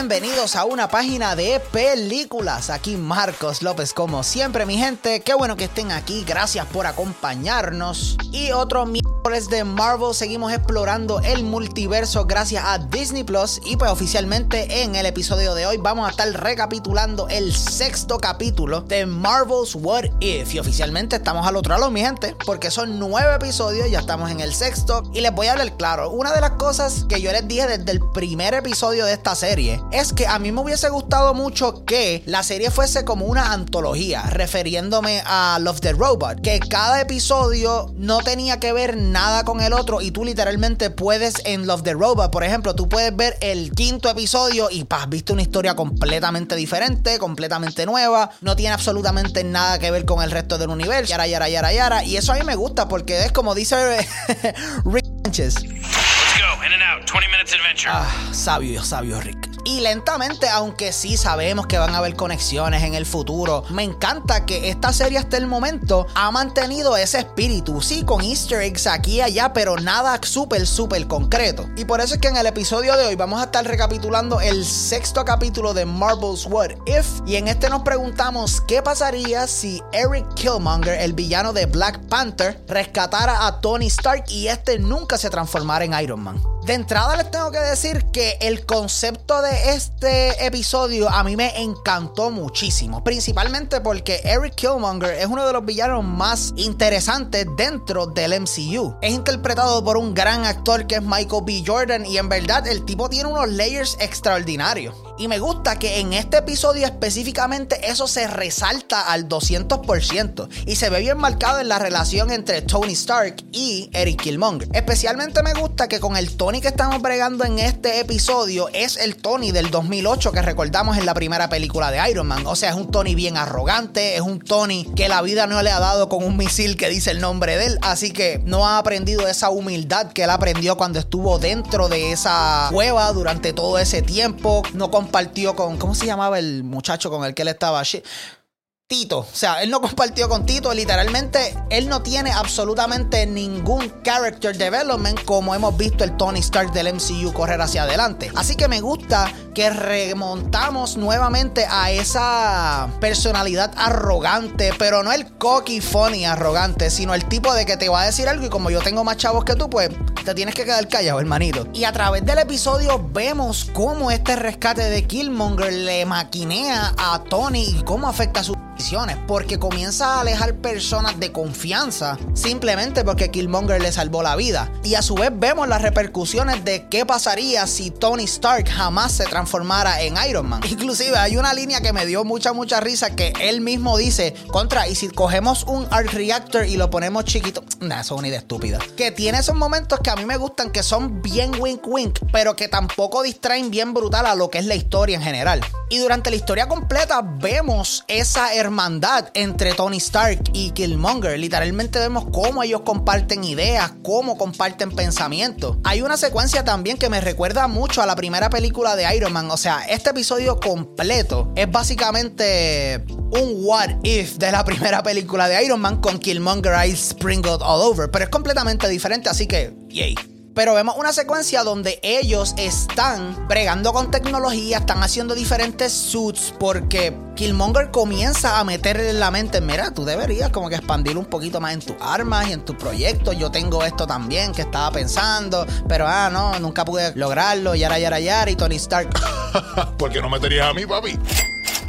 bienvenidos a una página de películas. Aquí Marcos López, como siempre, mi gente. Qué bueno que estén aquí. Gracias por acompañarnos. Y otro miércoles de Marvel, seguimos explorando el multiverso gracias a Disney Plus. Y pues oficialmente en el episodio de hoy vamos a estar recapitulando el sexto capítulo de Marvel's What If. Y oficialmente estamos al otro lado, mi gente, porque son nueve episodios, ya estamos en el sexto. Y les voy a hablar claro. Una de las cosas que yo les dije desde el primer episodio de esta serie es que a mí me hubiese gustado mucho que la serie fuese como una antología, refiriéndome a Love the Robot, que cada episodio no tenía que ver nada con el otro y tú literalmente puedes en Love the Robot, por ejemplo, tú puedes ver el quinto episodio y paz, viste una historia completamente diferente, completamente nueva, no tiene absolutamente nada que ver con el resto del universo, yara, yara, yara, yara, y eso a mí me gusta porque es como dice Rick Sánchez. Let's go, in and out, 20 minutes adventure. Ah, sabio, sabio Rick. Y lentamente, aunque sí sabemos que van a haber conexiones en el futuro, me encanta que esta serie hasta el momento ha mantenido ese espíritu, sí, con easter eggs aquí y allá, pero nada súper, súper concreto. Y por eso es que en el episodio de hoy vamos a estar recapitulando el sexto capítulo de Marvel's What If. Y en este nos preguntamos qué pasaría si Eric Killmonger, el villano de Black Panther, rescatara a Tony Stark y este nunca se transformara en Iron Man. De entrada les tengo que decir que el concepto de este episodio a mí me encantó muchísimo, principalmente porque Eric Killmonger es uno de los villanos más interesantes dentro del MCU. Es interpretado por un gran actor que es Michael B. Jordan y en verdad el tipo tiene unos layers extraordinarios. Y me gusta que en este episodio específicamente eso se resalta al 200% y se ve bien marcado en la relación entre Tony Stark y Eric Killmonger. Especialmente me gusta que con el Tony que estamos bregando en este episodio es el Tony del 2008 que recordamos en la primera película de Iron Man. O sea, es un Tony bien arrogante, es un Tony que la vida no le ha dado con un misil que dice el nombre de él, así que no ha aprendido esa humildad que él aprendió cuando estuvo dentro de esa cueva durante todo ese tiempo. No compartió con, ¿cómo se llamaba el muchacho con el que él estaba? Tito. O sea, él no compartió con Tito. Literalmente, él no tiene absolutamente ningún character development como hemos visto el Tony Stark del MCU correr hacia adelante. Así que me gusta que remontamos nuevamente a esa personalidad arrogante, pero no el cocky funny arrogante, sino el tipo de que te va a decir algo y como yo tengo más chavos que tú, pues te tienes que quedar callado, hermanito. Y a través del episodio vemos cómo este rescate de Killmonger le maquinea a Tony y cómo afecta a su porque comienza a alejar personas de confianza simplemente porque Killmonger le salvó la vida. Y a su vez vemos las repercusiones de qué pasaría si Tony Stark jamás se transformara en Iron Man. Inclusive hay una línea que me dio mucha mucha risa que él mismo dice, contra, y si cogemos un Arc Reactor y lo ponemos chiquito, nah, eso es una idea estúpida. Que tiene esos momentos que a mí me gustan que son bien wink wink, pero que tampoco distraen bien brutal a lo que es la historia en general. Y durante la historia completa vemos esa hermandad entre Tony Stark y Killmonger. Literalmente vemos cómo ellos comparten ideas, cómo comparten pensamientos. Hay una secuencia también que me recuerda mucho a la primera película de Iron Man. O sea, este episodio completo es básicamente un what if de la primera película de Iron Man con Killmonger Eyes sprinkled all over. Pero es completamente diferente, así que, yay. Pero vemos una secuencia donde ellos están bregando con tecnología, están haciendo diferentes suits porque Killmonger comienza a meterle en la mente, mira, tú deberías como que expandir un poquito más en tus armas y en tus proyectos. Yo tengo esto también que estaba pensando, pero ah, no, nunca pude lograrlo, yara, yara, yara, y Tony Stark. ¿Por qué no meterías a mí, papi?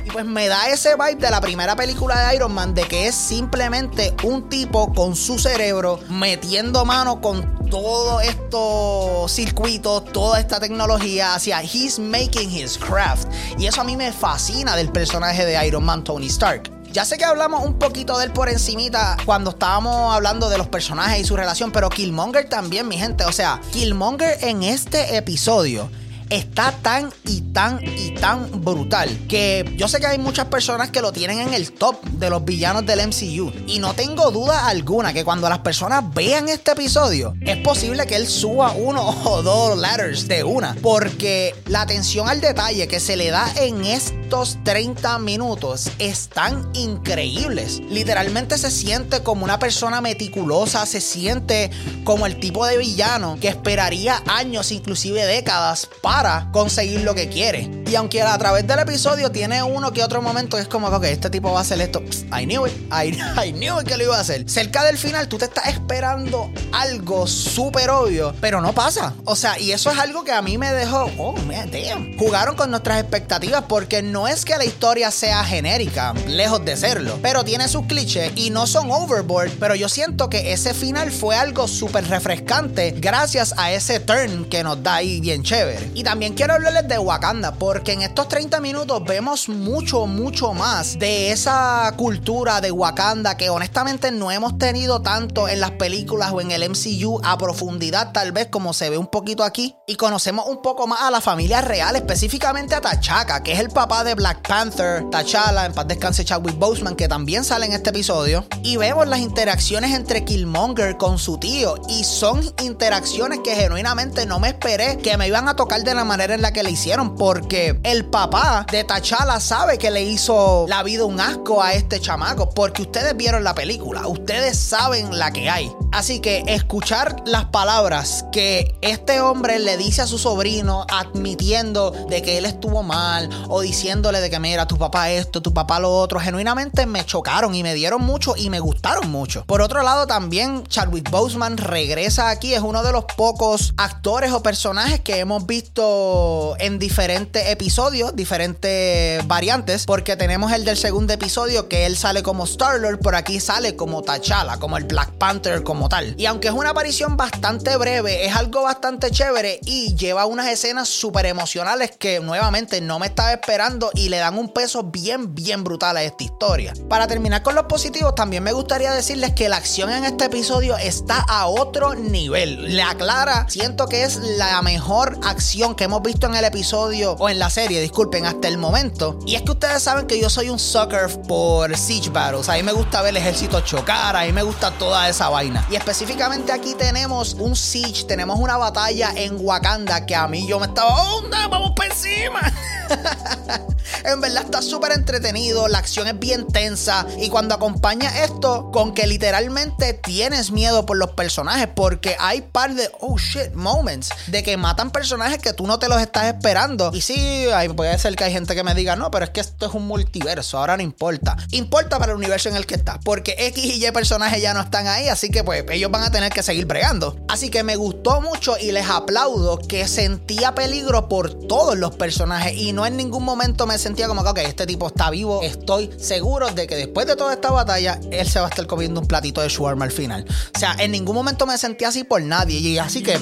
Y pues me da ese vibe de la primera película de Iron Man de que es simplemente un tipo con su cerebro metiendo mano con todos estos circuitos, toda esta tecnología hacia he's making his craft. Y eso a mí me fascina del personaje de Iron Man Tony Stark. Ya sé que hablamos un poquito de él por encimita cuando estábamos hablando de los personajes y su relación, pero Killmonger también, mi gente. O sea, Killmonger en este episodio está tan y tan y tan brutal que yo sé que hay muchas personas que lo tienen en el top de los villanos del MCU y no tengo duda alguna que cuando las personas vean este episodio es posible que él suba uno o dos ladders de una. Porque la atención al detalle que se le da en estos 30 minutos están increíbles. Literalmente se siente como una persona meticulosa, se siente como el tipo de villano que esperaría años, inclusive décadas, para conseguir lo que quiere. Y aunque a través del episodio tiene uno que otro momento que es como que este tipo va a hacer esto. I knew it. I, I knew it que lo iba a hacer. Cerca del final tú te estás esperando algo súper obvio, pero no pasa. O sea, y eso es algo que a mí me dejó, oh, man, damn. Jugaron con nuestras expectativas porque no es que la historia sea genérica, lejos de serlo, pero tiene sus clichés y no son overboard, pero yo siento que ese final fue algo súper refrescante gracias a ese turn que nos da ahí bien chévere. Y también quiero hablarles de Wakanda, porque en estos 30 minutos vemos mucho, mucho más de esa cultura de Wakanda que honestamente no hemos tenido tanto en las películas o en el MCU a profundidad, tal vez como se ve un poquito aquí. Y conocemos un poco más a la familia real, específicamente a T'Chaka, que es el papá de Black Panther, T'Challa, en paz descanse Chadwick Boseman, que también sale en este episodio. Y vemos las interacciones entre Killmonger con su tío. Y son interacciones que genuinamente no me esperé que me iban a tocar de la manera en la que le hicieron. Porque el papá de T'Challa sabe que le hizo la vida un asco a este chamaco. Porque ustedes vieron la película. Ustedes saben la que hay. Así que escuchar las palabras que este hombre le dice a su sobrino admitiendo de que él estuvo mal o diciéndole de que mira, tu papá esto, tu papá lo otro, genuinamente me chocaron y me dieron mucho y me gustaron mucho. Por otro lado, también Chadwick Boseman regresa aquí, es uno de los pocos actores o personajes que hemos visto en diferentes episodios, diferentes variantes, porque tenemos el del segundo episodio que él sale como Star-Lord, por aquí sale como T'Challa, como el Black Panther como tal. Y aunque es una aparición bastante breve, es algo bastante chévere y lleva unas escenas súper emocionales que nuevamente no me estaba esperando y le dan un peso bien, bien brutal a esta historia. Para terminar con los positivos, también me gustaría decirles que la acción en este episodio está a otro nivel. Le aclara, siento que es la mejor acción que hemos visto en el episodio o en la serie, disculpen, hasta el momento. Y es que ustedes saben que yo soy un sucker por Siege Battles. A mí me gusta ver el ejército chocar, a mí me gusta toda esa vaina. Y específicamente aquí tenemos un Siege, tenemos una batalla en Wakanda que a mí yo me estaba, ¡onda! ¡Vamos por encima! en verdad está súper entretenido, la acción es bien tensa y cuando acompaña esto con que literalmente tienes miedo por los personajes porque hay par de oh shit moments de que matan personajes que tú no te los estás esperando y sí, puede ser que hay gente que me diga no, pero es que esto es un multiverso, ahora no importa. Importa para el universo en el que está porque X y Y personajes ya no están ahí, así que pues ellos van a tener que seguir bregando. Así que me gustó mucho y les aplaudo que sentía peligro por todos los personajes y no en ningún momento me sentía como que, ok, este tipo está vivo, estoy seguro de que después de toda esta batalla, él se va a estar comiendo un platito de shawarma al final. O sea, en ningún momento me sentí así por nadie y así que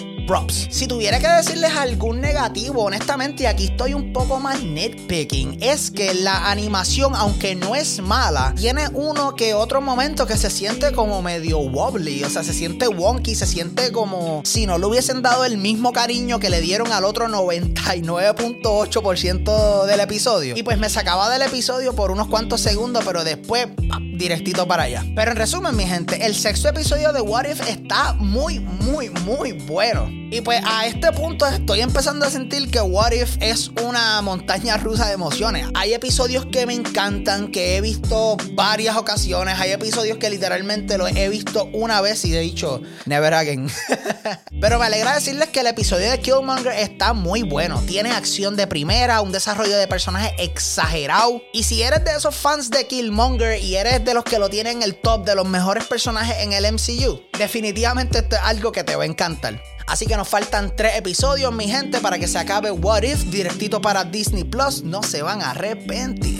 Si tuviera que decirles algún negativo, honestamente, y aquí estoy un poco más nitpicking, es que la animación, aunque no es mala, tiene uno que otro momento que se siente como medio wobbly, o sea, se siente wonky, se siente como si no le hubiesen dado el mismo cariño que le dieron al otro 99.8% del episodio. Y pues me sacaba del episodio por unos cuantos segundos, pero después directito para allá. Pero en resumen, mi gente, el sexto episodio de What If está muy, muy, muy bueno. Y pues a este punto estoy empezando a sentir que What If es una montaña rusa de emociones. Hay episodios que me encantan, que he visto varias ocasiones. Hay episodios que literalmente los he visto una vez y he dicho, never again. Pero me alegra decirles que el episodio de Killmonger está muy bueno. Tiene acción de primera, un desarrollo de personaje exagerado. Y si eres de esos fans de Killmonger y eres de los que lo tienen en el top de los mejores personajes en el MCU, definitivamente esto es algo que te va a encantar. Así que nos faltan tres episodios, mi gente, para que se acabe What If, directito para Disney Plus. No se van a arrepentir.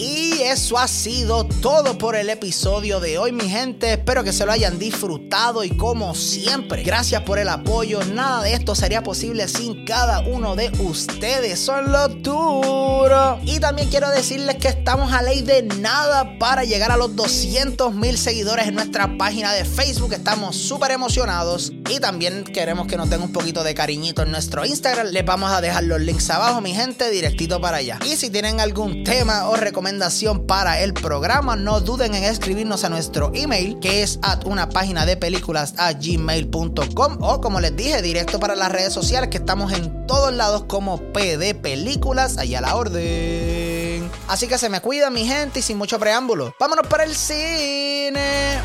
Y eso ha sido todo por el episodio de hoy, mi gente. Espero que se lo hayan disfrutado y como siempre, gracias por el apoyo. Nada de esto sería posible sin cada uno de ustedes. Son los duros. Y también quiero decirles que estamos a ley de nada para llegar a los 200 mil seguidores en nuestra página de Facebook. Estamos súper emocionados. Y también queremos que nos den un poquito de cariñito en nuestro Instagram. Les vamos a dejar los links abajo, mi gente, directito para allá. Y si tienen algún tema o recomendación, para el programa, no duden en escribirnos a nuestro email que es at una página de películas a gmail.com o como les dije, directo para las redes sociales que estamos en todos lados como PD Películas, allá a la orden. Así que se me cuida mi gente y sin mucho preámbulo. Vámonos para el cine.